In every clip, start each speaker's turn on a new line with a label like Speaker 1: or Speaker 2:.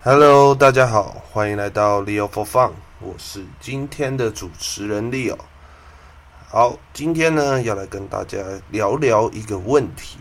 Speaker 1: Hello，大家好，欢迎来到 Leo for Fun，我是今天的主持人 Leo。好，今天呢要来跟大家聊聊一个问题。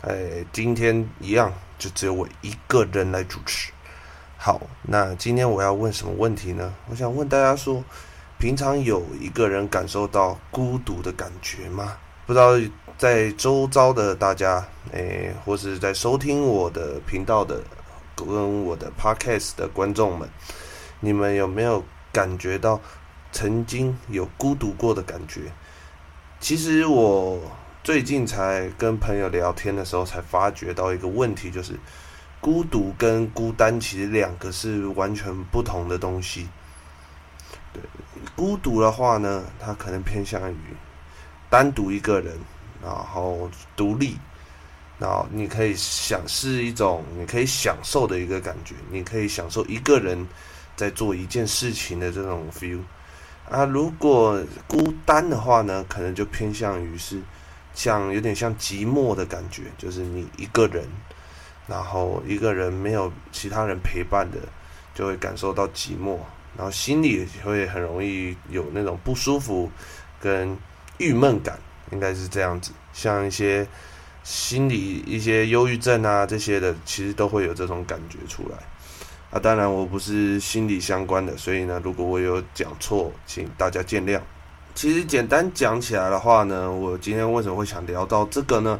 Speaker 1: 哎，今天一样就只有我一个人来主持。好，那今天我要问什么问题呢？我想问大家说，平常有一个人感受到孤独的感觉吗？不知道在周遭的大家，哎，或是在收听我的频道的。跟我的 podcast 的观众们，你们有没有感觉到曾经有孤独过的感觉？其实我最近才跟朋友聊天的时候，才发觉到一个问题，就是孤独跟孤单其实两个是完全不同的东西。对，孤独的话呢，它可能偏向于单独一个人，然后独立。然后你可以想是一种你可以享受的一个感觉，你可以享受一个人在做一件事情的这种 feel 啊。如果孤单的话呢，可能就偏向于是像有点像寂寞的感觉，就是你一个人，然后一个人没有其他人陪伴的，就会感受到寂寞，然后心里会很容易有那种不舒服跟郁闷感，应该是这样子，像一些。心理一些忧郁症啊，这些的其实都会有这种感觉出来啊。当然，我不是心理相关的，所以呢，如果我有讲错，请大家见谅。其实简单讲起来的话呢，我今天为什么会想聊到这个呢？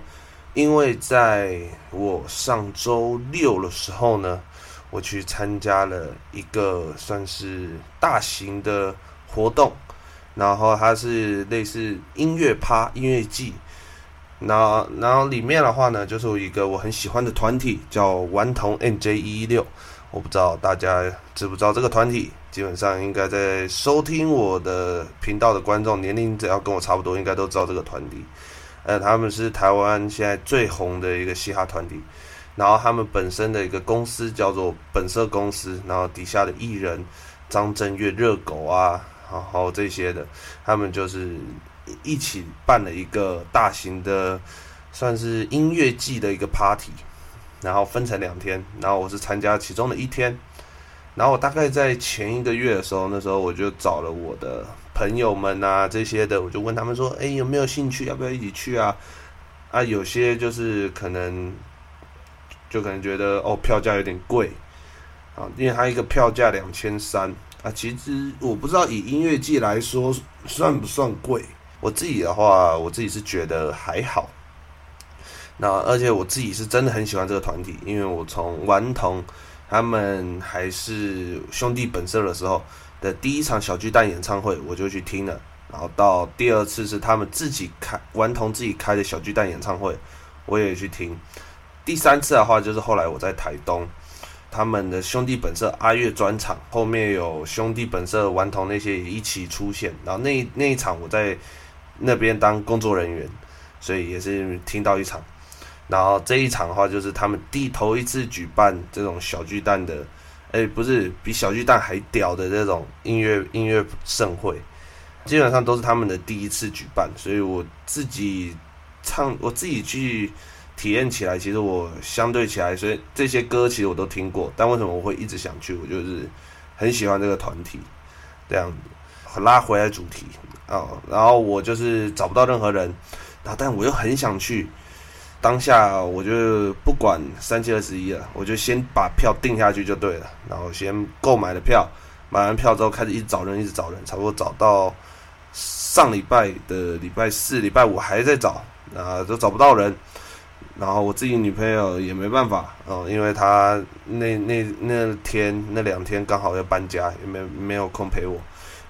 Speaker 1: 因为在我上周六的时候呢，我去参加了一个算是大型的活动，然后它是类似音乐趴、音乐季。然后，然后里面的话呢，就是有一个我很喜欢的团体，叫顽童 NJ 一一六。我不知道大家知不知道这个团体？基本上应该在收听我的频道的观众，年龄只要跟我差不多，应该都知道这个团体。呃，他们是台湾现在最红的一个嘻哈团体。然后他们本身的一个公司叫做本色公司，然后底下的艺人张震岳、热狗啊，然后这些的，他们就是。一起办了一个大型的，算是音乐季的一个 party，然后分成两天，然后我是参加其中的一天，然后我大概在前一个月的时候，那时候我就找了我的朋友们啊这些的，我就问他们说，哎，有没有兴趣，要不要一起去啊？啊，有些就是可能，就可能觉得哦，票价有点贵啊，因为他一个票价两千三啊，其实我不知道以音乐季来说算不算贵。我自己的话，我自己是觉得还好。那而且我自己是真的很喜欢这个团体，因为我从顽童他们还是兄弟本色的时候的第一场小巨蛋演唱会，我就去听了。然后到第二次是他们自己开顽童自己开的小巨蛋演唱会，我也去听。第三次的话，就是后来我在台东他们的兄弟本色阿月专场，后面有兄弟本色顽童那些也一起出现。然后那那一场我在。那边当工作人员，所以也是听到一场，然后这一场的话就是他们第头一次举办这种小巨蛋的，哎，不是比小巨蛋还屌的这种音乐音乐盛会，基本上都是他们的第一次举办，所以我自己唱，我自己去体验起来，其实我相对起来，所以这些歌其实我都听过，但为什么我会一直想去？我就是很喜欢这个团体，这样子，拉回来主题。哦，然后我就是找不到任何人，然后但我又很想去，当下我就不管三七二十一了，我就先把票定下去就对了，然后先购买了票，买完票之后开始一直找人，一直找人，差不多找到上礼拜的礼拜四、礼拜五还在找，啊，都找不到人，然后我自己女朋友也没办法，哦，因为她那那那天那两天刚好要搬家，也没没有空陪我，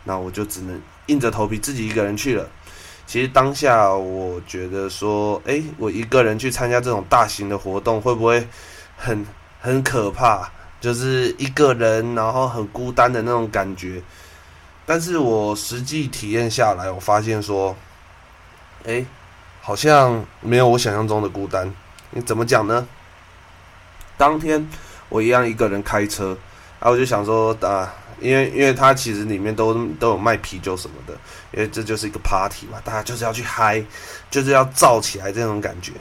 Speaker 1: 那我就只能。硬着头皮自己一个人去了。其实当下我觉得说，诶，我一个人去参加这种大型的活动，会不会很很可怕？就是一个人，然后很孤单的那种感觉。但是我实际体验下来，我发现说，诶，好像没有我想象中的孤单。你怎么讲呢？当天我一样一个人开车，然后我就想说啊。因为，因为它其实里面都都有卖啤酒什么的，因为这就是一个 party 嘛，大家就是要去嗨，就是要燥起来这种感觉。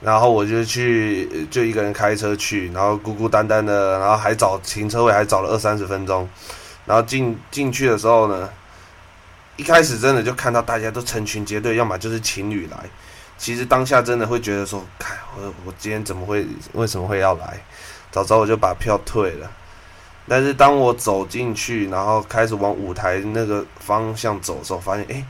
Speaker 1: 然后我就去，就一个人开车去，然后孤孤单单的，然后还找停车位，还找了二三十分钟。然后进进去的时候呢，一开始真的就看到大家都成群结队，要么就是情侣来。其实当下真的会觉得说，看我我今天怎么会为什么会要来？早知道我就把票退了。但是当我走进去，然后开始往舞台那个方向走的时候，发现哎。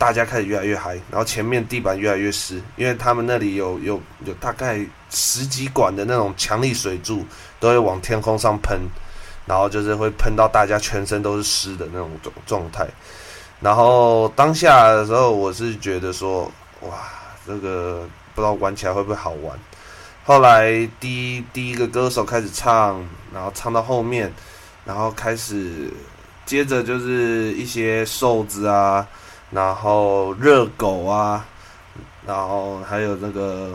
Speaker 1: 大家开始越来越嗨，然后前面地板越来越湿，因为他们那里有有有大概十几管的那种强力水柱，都会往天空上喷，然后就是会喷到大家全身都是湿的那种状状态。然后当下的时候，我是觉得说，哇，这个不知道玩起来会不会好玩。后来第一第一个歌手开始唱，然后唱到后面，然后开始接着就是一些瘦子啊。然后热狗啊，然后还有那个，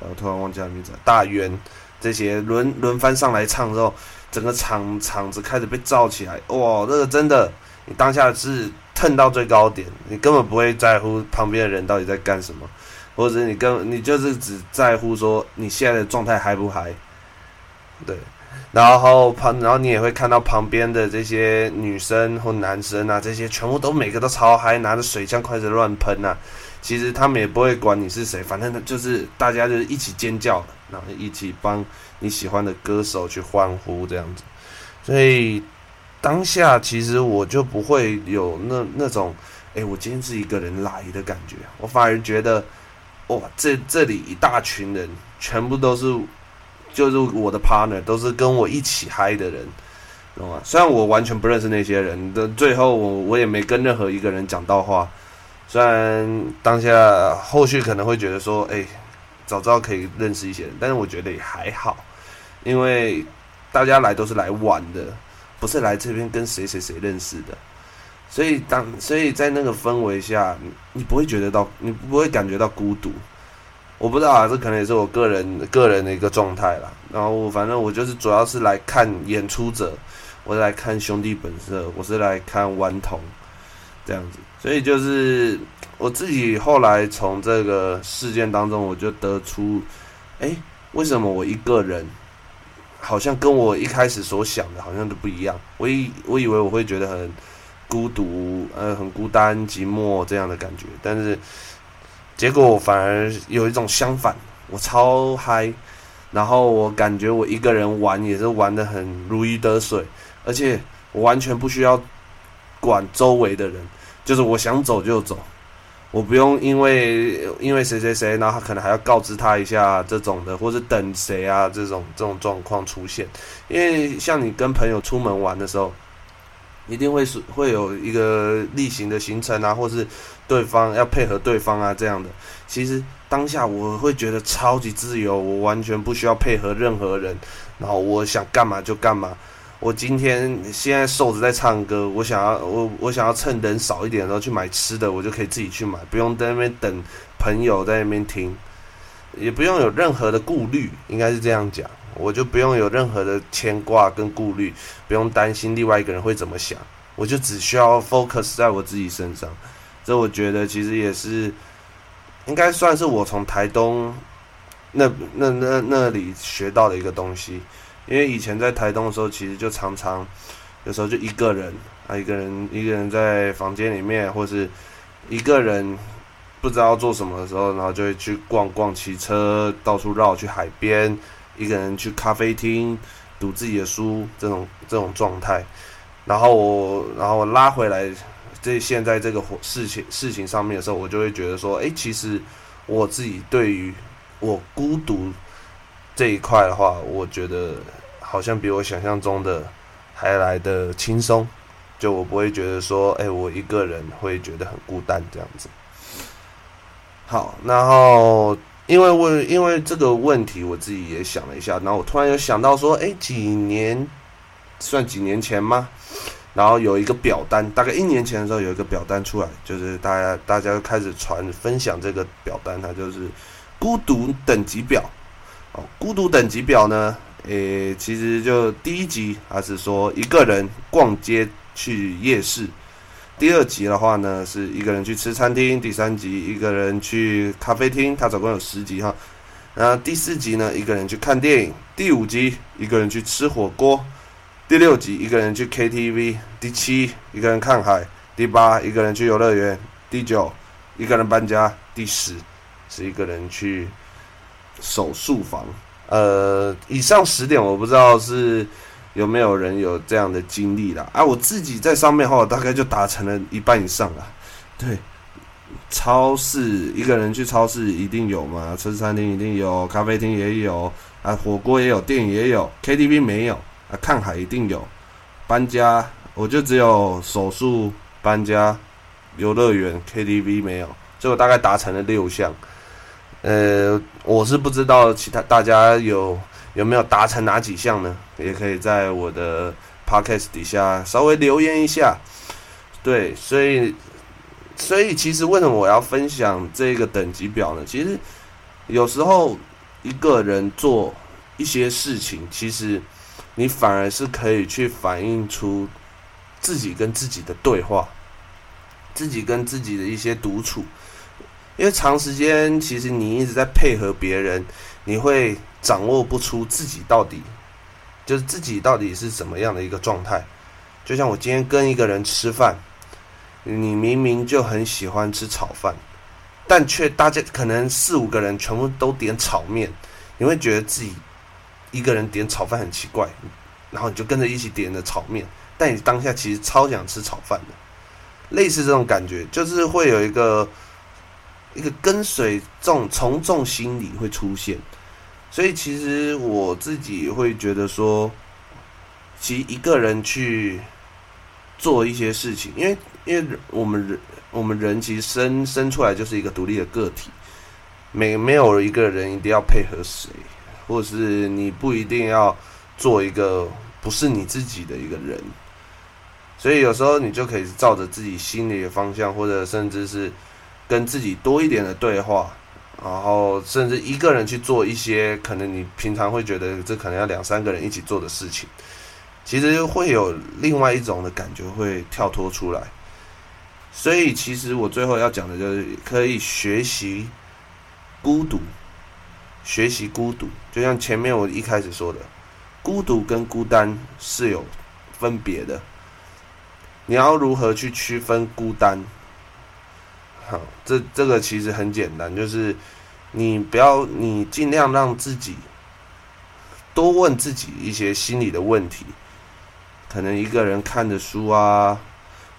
Speaker 1: 我突然忘记了名字，大圆这些轮轮番上来唱之后，整个场场子开始被造起来，哇，这个真的，你当下是腾到最高点，你根本不会在乎旁边的人到底在干什么，或者你跟你就是只在乎说你现在的状态嗨不嗨，对。然后旁，然后你也会看到旁边的这些女生或男生啊，这些全部都每个都超嗨，拿着水枪开始乱喷啊。其实他们也不会管你是谁，反正就是大家就是一起尖叫，然后一起帮你喜欢的歌手去欢呼这样子。所以当下其实我就不会有那那种，哎，我今天是一个人来的感觉。我反而觉得，哇，这这里一大群人，全部都是。就是我的 partner 都是跟我一起嗨的人，懂吗？虽然我完全不认识那些人，的最后我我也没跟任何一个人讲到话。虽然当下后续可能会觉得说，哎，早知道可以认识一些人，但是我觉得也还好，因为大家来都是来玩的，不是来这边跟谁谁谁认识的。所以当所以在那个氛围下，你不会觉得到，你不会感觉到孤独。我不知道啊，这可能也是我个人个人的一个状态啦。然后反正我就是主要是来看演出者，我是来看兄弟本色，我是来看顽童这样子。所以就是我自己后来从这个事件当中，我就得出，哎，为什么我一个人好像跟我一开始所想的好像都不一样？我以我以为我会觉得很孤独，呃，很孤单寂寞这样的感觉，但是。结果我反而有一种相反，我超嗨，然后我感觉我一个人玩也是玩得很如鱼得水，而且我完全不需要管周围的人，就是我想走就走，我不用因为因为谁谁谁，然后他可能还要告知他一下这种的，或者等谁啊这种这种状况出现，因为像你跟朋友出门玩的时候。一定会是会有一个例行的行程啊，或是对方要配合对方啊这样的。其实当下我会觉得超级自由，我完全不需要配合任何人，然后我想干嘛就干嘛。我今天现在瘦子在唱歌，我想要我我想要趁人少一点的时候去买吃的，我就可以自己去买，不用在那边等朋友在那边听，也不用有任何的顾虑，应该是这样讲。我就不用有任何的牵挂跟顾虑，不用担心另外一个人会怎么想，我就只需要 focus 在我自己身上。这我觉得其实也是，应该算是我从台东那那那那里学到的一个东西。因为以前在台东的时候，其实就常常有时候就一个人啊，一个人一个人在房间里面，或是一个人不知道做什么的时候，然后就会去逛逛，骑车到处绕去海边。一个人去咖啡厅读自己的书，这种这种状态，然后我然后拉回来，这现在这个事情事情上面的时候，我就会觉得说，哎，其实我自己对于我孤独这一块的话，我觉得好像比我想象中的还来得轻松，就我不会觉得说，哎，我一个人会觉得很孤单这样子。好，然后。因为我因为这个问题，我自己也想了一下，然后我突然有想到说，哎，几年算几年前吗？然后有一个表单，大概一年前的时候有一个表单出来，就是大家大家开始传分享这个表单，它就是孤独等级表。哦，孤独等级表呢，诶，其实就第一集还是说一个人逛街去夜市。第二集的话呢，是一个人去吃餐厅；第三集一个人去咖啡厅。它总共有十集哈。然后第四集呢，一个人去看电影；第五集，一个人去吃火锅；第六集，一个人去 KTV；第七，一个人看海；第八，一个人去游乐园；第九，一个人搬家；第十，是一个人去手术房。呃，以上十点我不知道是有没有人有这样的经历啦。啊，我自己在上面后大概就达成了一半以上了。对，超市一个人去超市一定有嘛，吃餐厅一定有，咖啡厅也有啊，火锅也有，电影也有，KTV 没有啊，看海一定有，搬家我就只有手术、搬家、游乐园、KTV 没有，所以我大概达成了六项。呃，我是不知道其他大家有有没有达成哪几项呢？也可以在我的 podcast 底下稍微留言一下。对，所以所以其实为什么我要分享这个等级表呢？其实有时候一个人做一些事情，其实你反而是可以去反映出自己跟自己的对话，自己跟自己的一些独处。因为长时间，其实你一直在配合别人，你会掌握不出自己到底，就是自己到底是怎么样的一个状态。就像我今天跟一个人吃饭，你明明就很喜欢吃炒饭，但却大家可能四五个人全部都点炒面，你会觉得自己一个人点炒饭很奇怪，然后你就跟着一起点了炒面，但你当下其实超想吃炒饭的，类似这种感觉，就是会有一个。一个跟随众从众心理会出现，所以其实我自己会觉得说，其实一个人去做一些事情，因为因为我们人我们人其实生生出来就是一个独立的个体，没没有一个人一定要配合谁，或者是你不一定要做一个不是你自己的一个人，所以有时候你就可以照着自己心里的方向，或者甚至是。跟自己多一点的对话，然后甚至一个人去做一些可能你平常会觉得这可能要两三个人一起做的事情，其实会有另外一种的感觉会跳脱出来。所以其实我最后要讲的就是可以学习孤独，学习孤独，就像前面我一开始说的，孤独跟孤单是有分别的。你要如何去区分孤单？好，这这个其实很简单，就是你不要，你尽量让自己多问自己一些心理的问题，可能一个人看着书啊，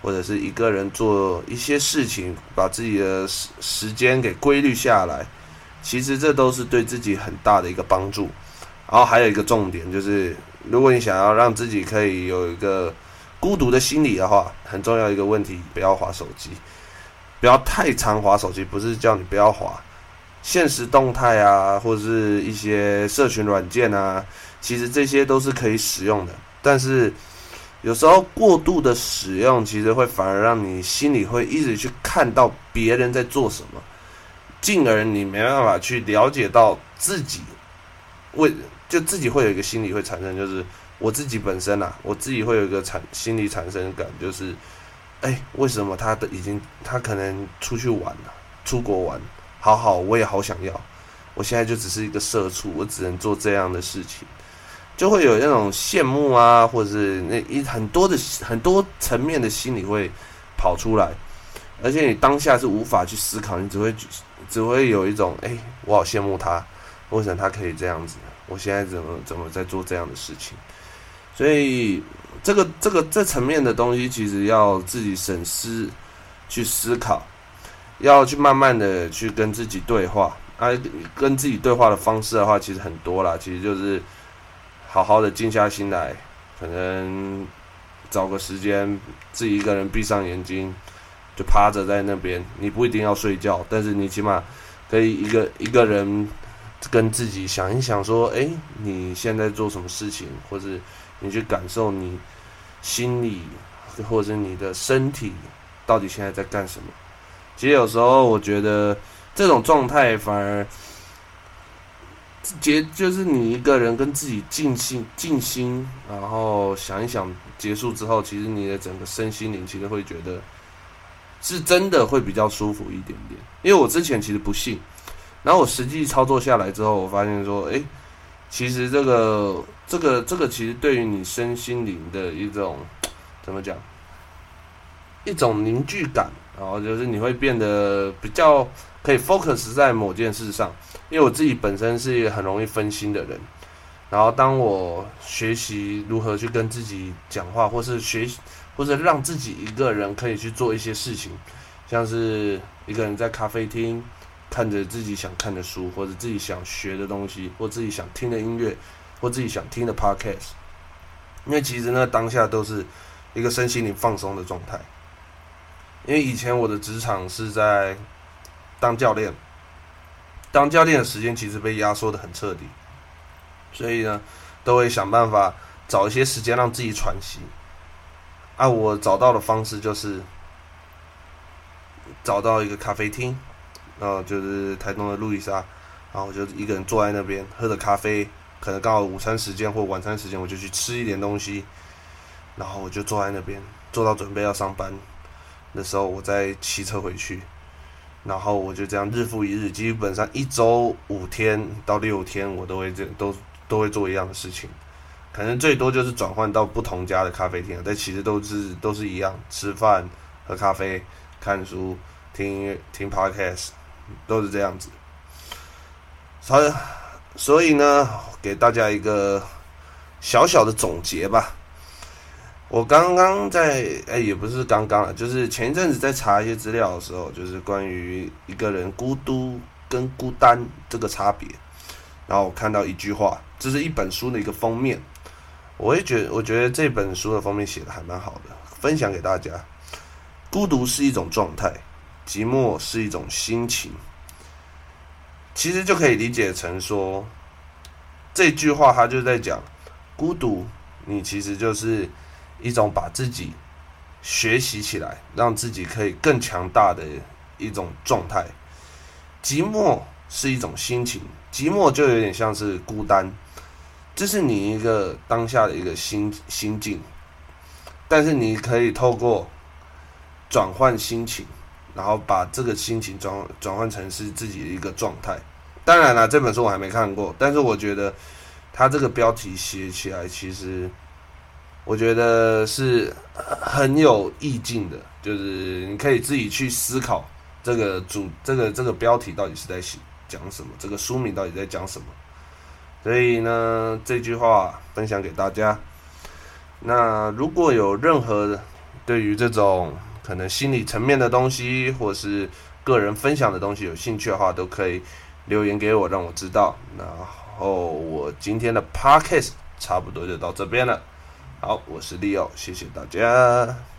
Speaker 1: 或者是一个人做一些事情，把自己的时时间给规律下来，其实这都是对自己很大的一个帮助。然后还有一个重点就是，如果你想要让自己可以有一个孤独的心理的话，很重要一个问题，不要划手机。不要太常滑手机，不是叫你不要滑，现实动态啊，或者是一些社群软件啊，其实这些都是可以使用的。但是有时候过度的使用，其实会反而让你心里会一直去看到别人在做什么，进而你没办法去了解到自己为，就自己会有一个心理会产生，就是我自己本身啊，我自己会有一个产心理产生感，就是。哎，为什么他的已经他可能出去玩了，出国玩，好好，我也好想要。我现在就只是一个社畜，我只能做这样的事情，就会有那种羡慕啊，或者是那一很多的很多层面的心理会跑出来，而且你当下是无法去思考，你只会只会有一种哎，我好羡慕他，为什么他可以这样子？我现在怎么怎么在做这样的事情？所以。这个这个这层面的东西，其实要自己审思，去思考，要去慢慢的去跟自己对话。啊，跟自己对话的方式的话，其实很多啦，其实就是好好的静下心来，可能找个时间，自己一个人闭上眼睛，就趴着在那边。你不一定要睡觉，但是你起码可以一个一个人跟自己想一想，说，哎，你现在做什么事情，或者你去感受你。心里，或者你的身体，到底现在在干什么？其实有时候我觉得这种状态反而结，就是你一个人跟自己静心、静心，然后想一想，结束之后，其实你的整个身心灵其实会觉得是真的会比较舒服一点点。因为我之前其实不信，然后我实际操作下来之后，我发现说，哎，其实这个这个这个其实对于你身心灵的一种怎么讲，一种凝聚感，然后就是你会变得比较可以 focus 在某件事上。因为我自己本身是一个很容易分心的人，然后当我学习如何去跟自己讲话，或是学习，或者让自己一个人可以去做一些事情，像是一个人在咖啡厅看着自己想看的书，或者自己想学的东西，或自己想听的音乐，或自己想听的 podcast。因为其实呢，当下都是一个身心灵放松的状态。因为以前我的职场是在当教练。当教练的时间其实被压缩的很彻底，所以呢，都会想办法找一些时间让自己喘息。啊，我找到的方式就是找到一个咖啡厅，然后就是台东的路易莎，然后我就一个人坐在那边喝着咖啡，可能刚好午餐时间或晚餐时间，我就去吃一点东西，然后我就坐在那边，坐到准备要上班的时候，我再骑车回去。然后我就这样日复一日，基本上一周五天到六天，我都会这都都会做一样的事情，可能最多就是转换到不同家的咖啡厅，但其实都是都是一样，吃饭、喝咖啡、看书、听音乐、听 podcast，都是这样子。所以，所以呢，给大家一个小小的总结吧。我刚刚在哎，也不是刚刚了，就是前一阵子在查一些资料的时候，就是关于一个人孤独跟孤单这个差别。然后我看到一句话，这是一本书的一个封面，我也觉得，我觉得这本书的封面写的还蛮好的，分享给大家。孤独是一种状态，寂寞是一种心情。其实就可以理解成说，这句话他就在讲，孤独，你其实就是。一种把自己学习起来，让自己可以更强大的一种状态。寂寞是一种心情，寂寞就有点像是孤单，这是你一个当下的一个心心境。但是你可以透过转换心情，然后把这个心情转转换成是自己的一个状态。当然了，这本书我还没看过，但是我觉得它这个标题写起来其实。我觉得是很有意境的，就是你可以自己去思考这个主这个这个标题到底是在讲什么，这个书名到底在讲什么。所以呢，这句话分享给大家。那如果有任何对于这种可能心理层面的东西，或是个人分享的东西有兴趣的话，都可以留言给我，让我知道。然后我今天的 podcast 差不多就到这边了。好，我是 Leo，谢谢大家。